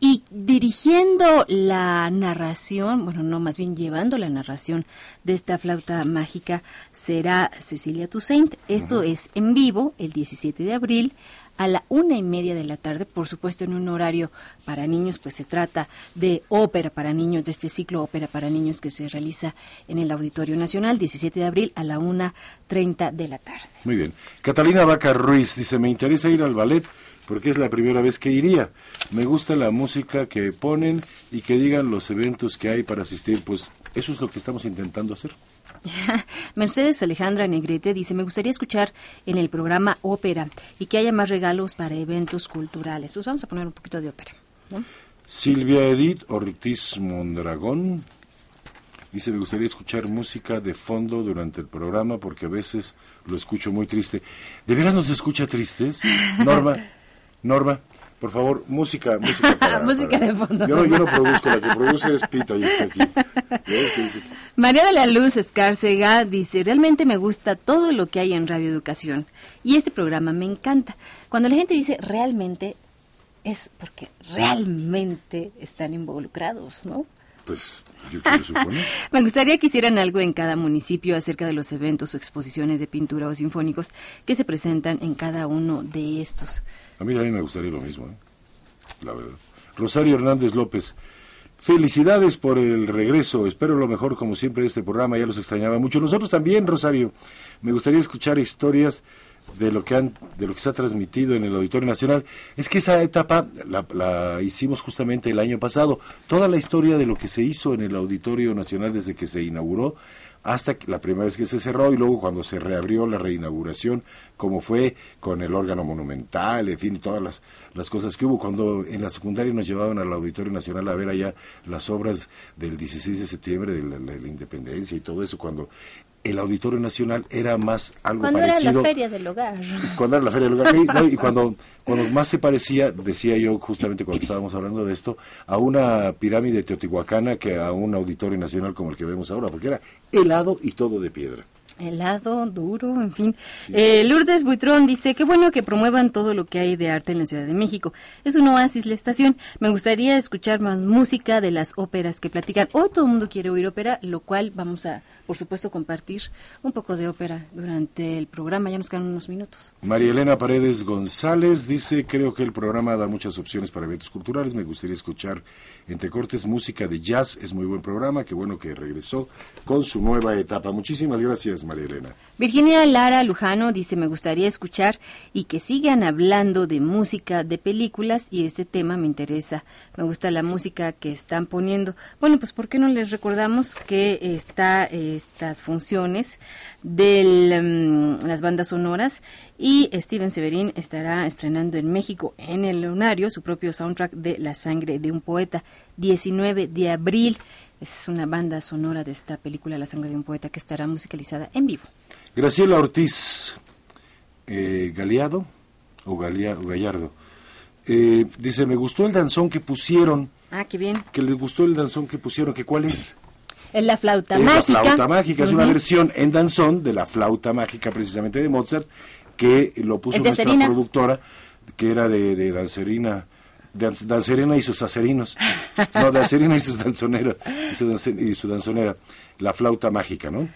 Y dirigiendo la narración, bueno, no, más bien llevando la narración de esta flauta mágica será Cecilia Toussaint. Esto es en vivo el 17 de abril a la una y media de la tarde, por supuesto en un horario para niños, pues se trata de ópera para niños, de este ciclo ópera para niños que se realiza en el Auditorio Nacional, 17 de abril a la una treinta de la tarde. Muy bien. Catalina Vaca Ruiz dice, me interesa ir al ballet porque es la primera vez que iría. Me gusta la música que ponen y que digan los eventos que hay para asistir. Pues eso es lo que estamos intentando hacer. Mercedes Alejandra Negrete dice, me gustaría escuchar en el programa ópera y que haya más regalos para eventos culturales. Pues vamos a poner un poquito de ópera. ¿no? Silvia Edith Ortiz Mondragón dice, me gustaría escuchar música de fondo durante el programa porque a veces lo escucho muy triste. ¿De veras nos escucha tristes? Norma, Norma, por favor, música, música para- Música para- de fondo. Yo no, yo no produzco, la que produce es Pita y está aquí. ¿Ves qué dice? María de la Luz Escárcega dice, realmente me gusta todo lo que hay en Radio Educación y este programa me encanta. Cuando la gente dice realmente es porque realmente están involucrados, ¿no? Pues yo quiero suponer. Me gustaría que hicieran algo en cada municipio acerca de los eventos o exposiciones de pintura o sinfónicos que se presentan en cada uno de estos. A mí también me gustaría lo mismo, ¿eh? la verdad. Rosario Hernández López, felicidades por el regreso. Espero lo mejor, como siempre, de este programa. Ya los extrañaba mucho. Nosotros también, Rosario. Me gustaría escuchar historias de lo que han, de lo que se ha transmitido en el Auditorio Nacional. Es que esa etapa la, la hicimos justamente el año pasado. Toda la historia de lo que se hizo en el Auditorio Nacional desde que se inauguró hasta la primera vez que se cerró y luego cuando se reabrió la reinauguración, como fue con el órgano monumental, en fin, todas las, las cosas que hubo. Cuando en la secundaria nos llevaban al Auditorio Nacional a ver allá las obras del 16 de septiembre, de de la independencia y todo eso, cuando el Auditorio Nacional era más algo Cuando era parecido la feria del hogar. cuando era la feria del no, y cuando cuando más se parecía decía yo justamente cuando estábamos hablando de esto a una pirámide teotihuacana que a un auditorio nacional como el que vemos ahora porque era helado y todo de piedra Helado, duro, en fin. Eh, Lourdes Buitrón dice, qué bueno que promuevan todo lo que hay de arte en la Ciudad de México. Es un oasis la estación. Me gustaría escuchar más música de las óperas que platican. Hoy todo el mundo quiere oír ópera, lo cual vamos a, por supuesto, compartir un poco de ópera durante el programa. Ya nos quedan unos minutos. María Elena Paredes González dice creo que el programa da muchas opciones para eventos culturales me gustaría escuchar entre cortes música de jazz es muy buen programa qué bueno que regresó con su nueva etapa muchísimas gracias María Elena Virginia Lara Lujano dice, me gustaría escuchar y que sigan hablando de música, de películas y este tema me interesa. Me gusta la música que están poniendo. Bueno, pues ¿por qué no les recordamos que está estas funciones de las bandas sonoras y Steven Severin estará estrenando en México en el Lunario su propio soundtrack de La sangre de un poeta, 19 de abril. Es una banda sonora de esta película La sangre de un poeta que estará musicalizada en vivo. Graciela Ortiz eh, Galeado o, Galea- o Gallardo eh, dice me gustó el danzón que pusieron Ah, qué bien. que les gustó el danzón que pusieron que cuál es Es la flauta es mágica. la flauta mágica es una versión en danzón de la flauta mágica precisamente de Mozart que lo puso nuestra productora que era de, de dancerina Dan- dancerina y sus acerinos. No dancerina y sus danzoneras y su, y su danzonera la flauta mágica no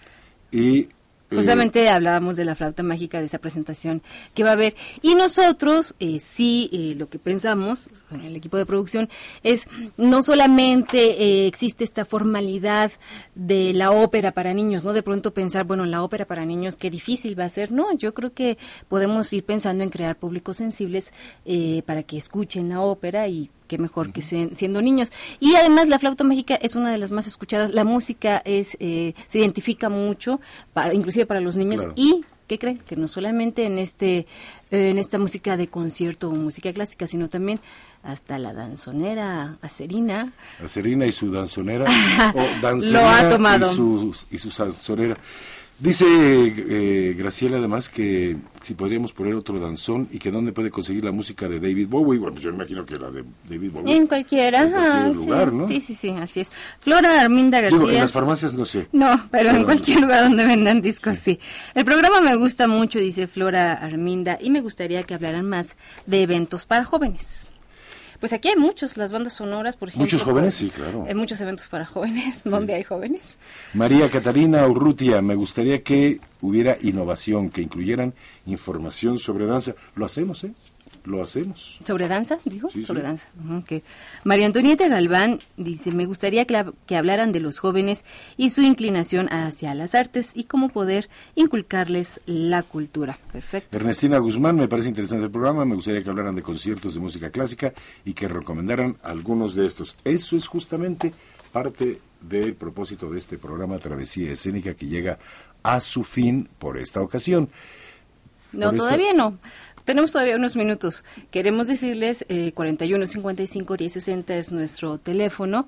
y Justamente hablábamos de la flauta mágica de esa presentación que va a haber. Y nosotros, eh, sí, eh, lo que pensamos, con el equipo de producción, es no solamente eh, existe esta formalidad de la ópera para niños, ¿no? De pronto pensar, bueno, la ópera para niños, qué difícil va a ser. No, yo creo que podemos ir pensando en crear públicos sensibles eh, para que escuchen la ópera y qué mejor que se- siendo niños. Y además la flauta mágica es una de las más escuchadas. La música es eh, se identifica mucho, para, inclusive para los niños. Claro. Y, ¿qué creen? Que no solamente en este eh, en esta música de concierto o música clásica, sino también hasta la danzonera acerina. Acerina y su danzonera o danzonera Lo ha tomado. y su, y su danzonera dice eh, Graciela además que si podríamos poner otro danzón y que dónde puede conseguir la música de David Bowie bueno pues yo imagino que la de David Bowie En cualquiera, en cualquier ajá, lugar sí, ¿no? sí, sí, sí, así es. Flora Arminda García. Digo, en las farmacias no sé No, pero en cualquier lugar donde vendan discos, sí. El programa me gusta mucho, dice Flora Arminda, y me gustaría que hablaran más de eventos para jóvenes. Pues aquí hay muchos, las bandas sonoras, por ejemplo. ¿Muchos jóvenes? Sí, claro. Hay muchos eventos para jóvenes, donde hay jóvenes. María Catarina Urrutia, me gustaría que hubiera innovación, que incluyeran información sobre danza. Lo hacemos, ¿eh? Lo hacemos. ¿Sobre danza? Dijo, Sí, sobre sí. danza. Ujú, ok. María Antonieta Galván dice, me gustaría que, que hablaran de los jóvenes y su inclinación hacia las artes y cómo poder inculcarles la cultura. Perfecto. Ernestina Guzmán, me parece interesante el programa, me gustaría que hablaran de conciertos de música clásica y que recomendaran algunos de estos. Eso es justamente parte del propósito de este programa Travesía Escénica que llega a su fin por esta ocasión. No, Por esta- todavía no. Tenemos todavía unos minutos. Queremos decirles, eh, 41 55 10 60 es nuestro teléfono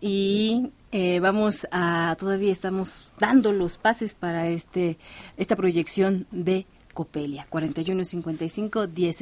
y eh, vamos a, todavía estamos dando los pases para este esta proyección de Copelia. 41 55 10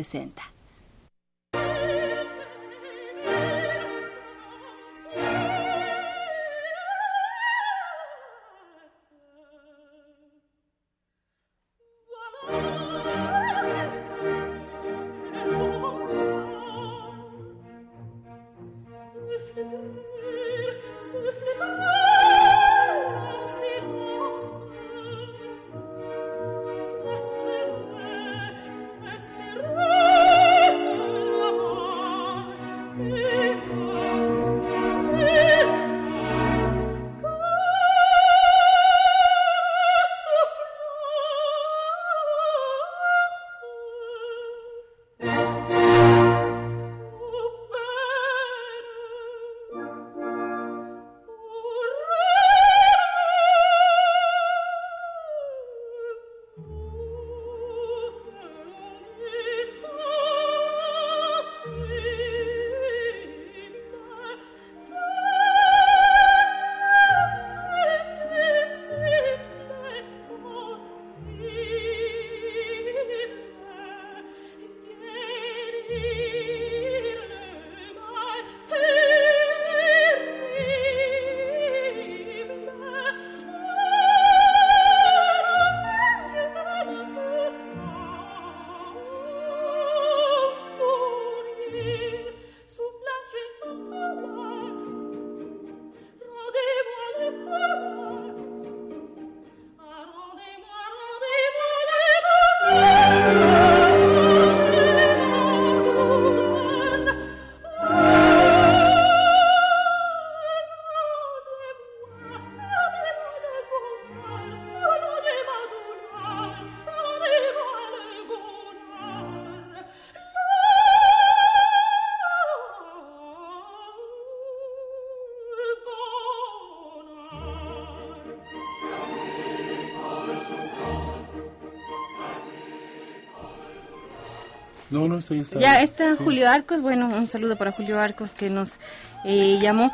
No, no, esto ya está. Ya está Sí. Julio Arcos, bueno, un saludo para Julio Arcos que nos eh, llamó.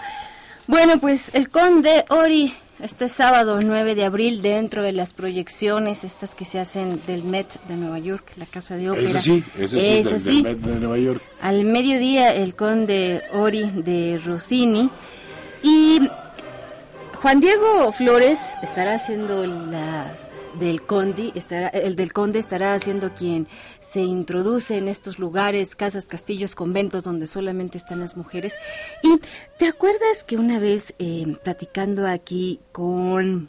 Bueno, pues el Conde Ori, este sábado 9 de abril, dentro de las proyecciones, estas que se hacen del Met de Nueva York, la Casa de Ópera. Ese sí, ese sí es del. Met de Nueva York. Al mediodía, el Conde Ori de Rossini. Y Juan Diego Flores estará haciendo la del Conde, estará, el del Conde estará haciendo quien se introduce en estos lugares, casas, castillos, conventos donde solamente están las mujeres. Y te acuerdas que una vez eh, platicando aquí con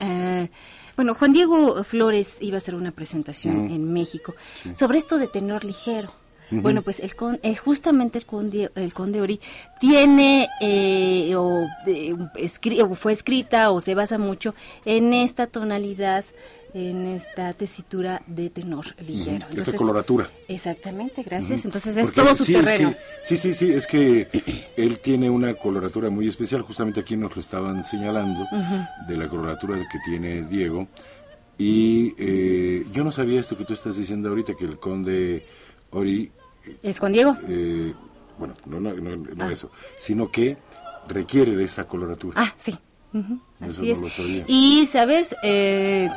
eh, bueno, Juan Diego Flores iba a hacer una presentación en México sobre esto de tenor ligero. Bueno, pues el con, eh, justamente el conde, el conde Ori tiene eh, o, eh, escri- o fue escrita o se basa mucho en esta tonalidad, en esta tesitura de tenor ligero. Ujú, esta coloratura. Exactamente, gracias. Entonces es Porque todo su sí, es terreno. que- sí, sí, sí, es que él tiene una coloratura muy especial, justamente aquí nos lo estaban señalando, de la coloratura que tiene Diego. Y eh, yo no sabía esto que tú estás diciendo ahorita, que el conde Ori, ¿Es Juan Diego? eh, bueno, no, no, no, no eso, sino que requiere de esa coloratura. Ah, sí. Eso Así no es. lo sabía. Y, ¿sabes? Eh,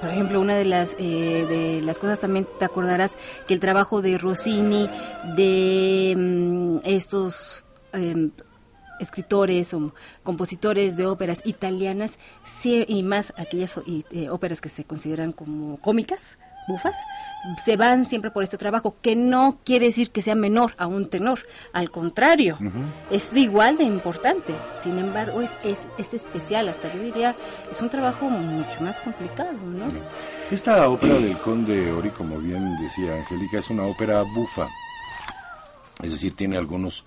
por ejemplo, una de las, eh, de las cosas también te acordarás que el trabajo de Rossini, de mm, estos em, escritores o compositores de óperas italianas sí, y más aquellas y, eh, óperas que se consideran como cómicas, bufas, se van siempre por este trabajo, que no quiere decir que sea menor a un tenor, al contrario, es igual de importante, sin embargo es, es, es especial, hasta yo diría, es un trabajo mucho más complicado, ¿no? Esta ópera del conde Ori, como bien decía Angélica, es una ópera bufa. Es decir, tiene algunos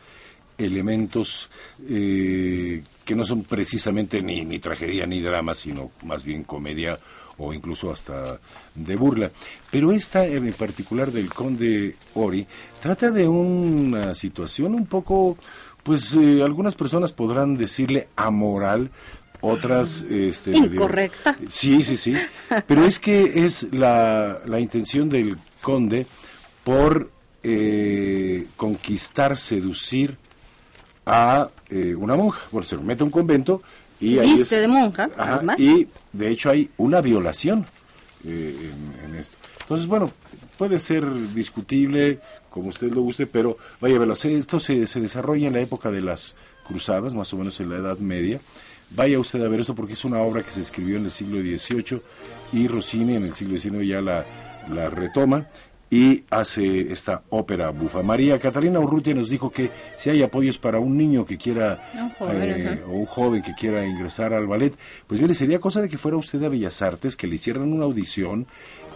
elementos eh, que no son precisamente ni, ni tragedia ni drama, sino más bien comedia o incluso hasta de burla. Pero esta en particular del conde Ori trata de una situación un poco pues eh, algunas personas podrán decirle amoral, otras... Este, Incorrecta. Sí, sí, sí. Pero es que es la, la intención del conde por eh, conquistar, seducir a eh, una monja. Bueno, se mete a un convento y ahí es- de monja, Ajá, y de hecho hay una violación eh, en, esto. Entonces, bueno, puede ser discutible como usted lo guste, pero vaya, velo, se- esto se, se desarrolla en la época de las cruzadas, más o menos en la Edad Media. Vaya usted a ver esto porque es una obra que se escribió en el siglo XVIII y Rossini en el siglo XIX ya la retoma y hace esta ópera bufa. María Catalina Urrutia nos dijo que si hay apoyos para un niño que quiera Un joven, eh, o un joven que quiera ingresar al ballet, pues mire, sería cosa de que fuera usted a Bellas Artes, que le hicieran una audición,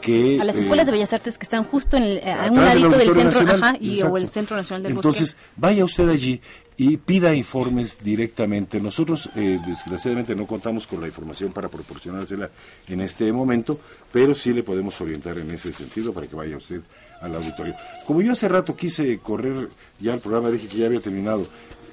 que... A las eh, escuelas de Bellas Artes que están justo en el, eh, a un ladito del centro, Nacional, ajá, y, o el Centro Nacional del Entonces, Bosque. vaya usted allí y pida informes directamente. Nosotros, eh, desgraciadamente, no contamos con la información para proporcionársela en este momento, pero sí le podemos orientar en ese sentido para que vaya usted al auditorio. Como yo hace rato quise correr ya el programa, dije que ya había terminado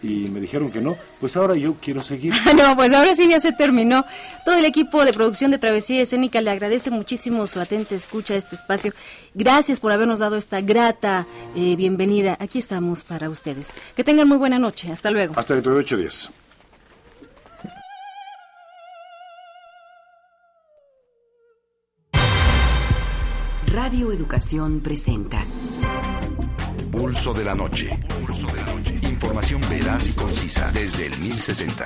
y me dijeron que no, pues ahora yo quiero seguir. No, pues ahora sí ya se terminó. Todo el equipo de producción de Travesía Escénica le agradece muchísimo su atenta escucha a este espacio. Gracias por habernos dado esta grata eh, bienvenida. Aquí estamos para ustedes. Que tengan muy buena noche. Hasta luego. Hasta dentro de ocho días. Radio Educación presenta Pulso de la noche. Información veraz y concisa desde el 1060.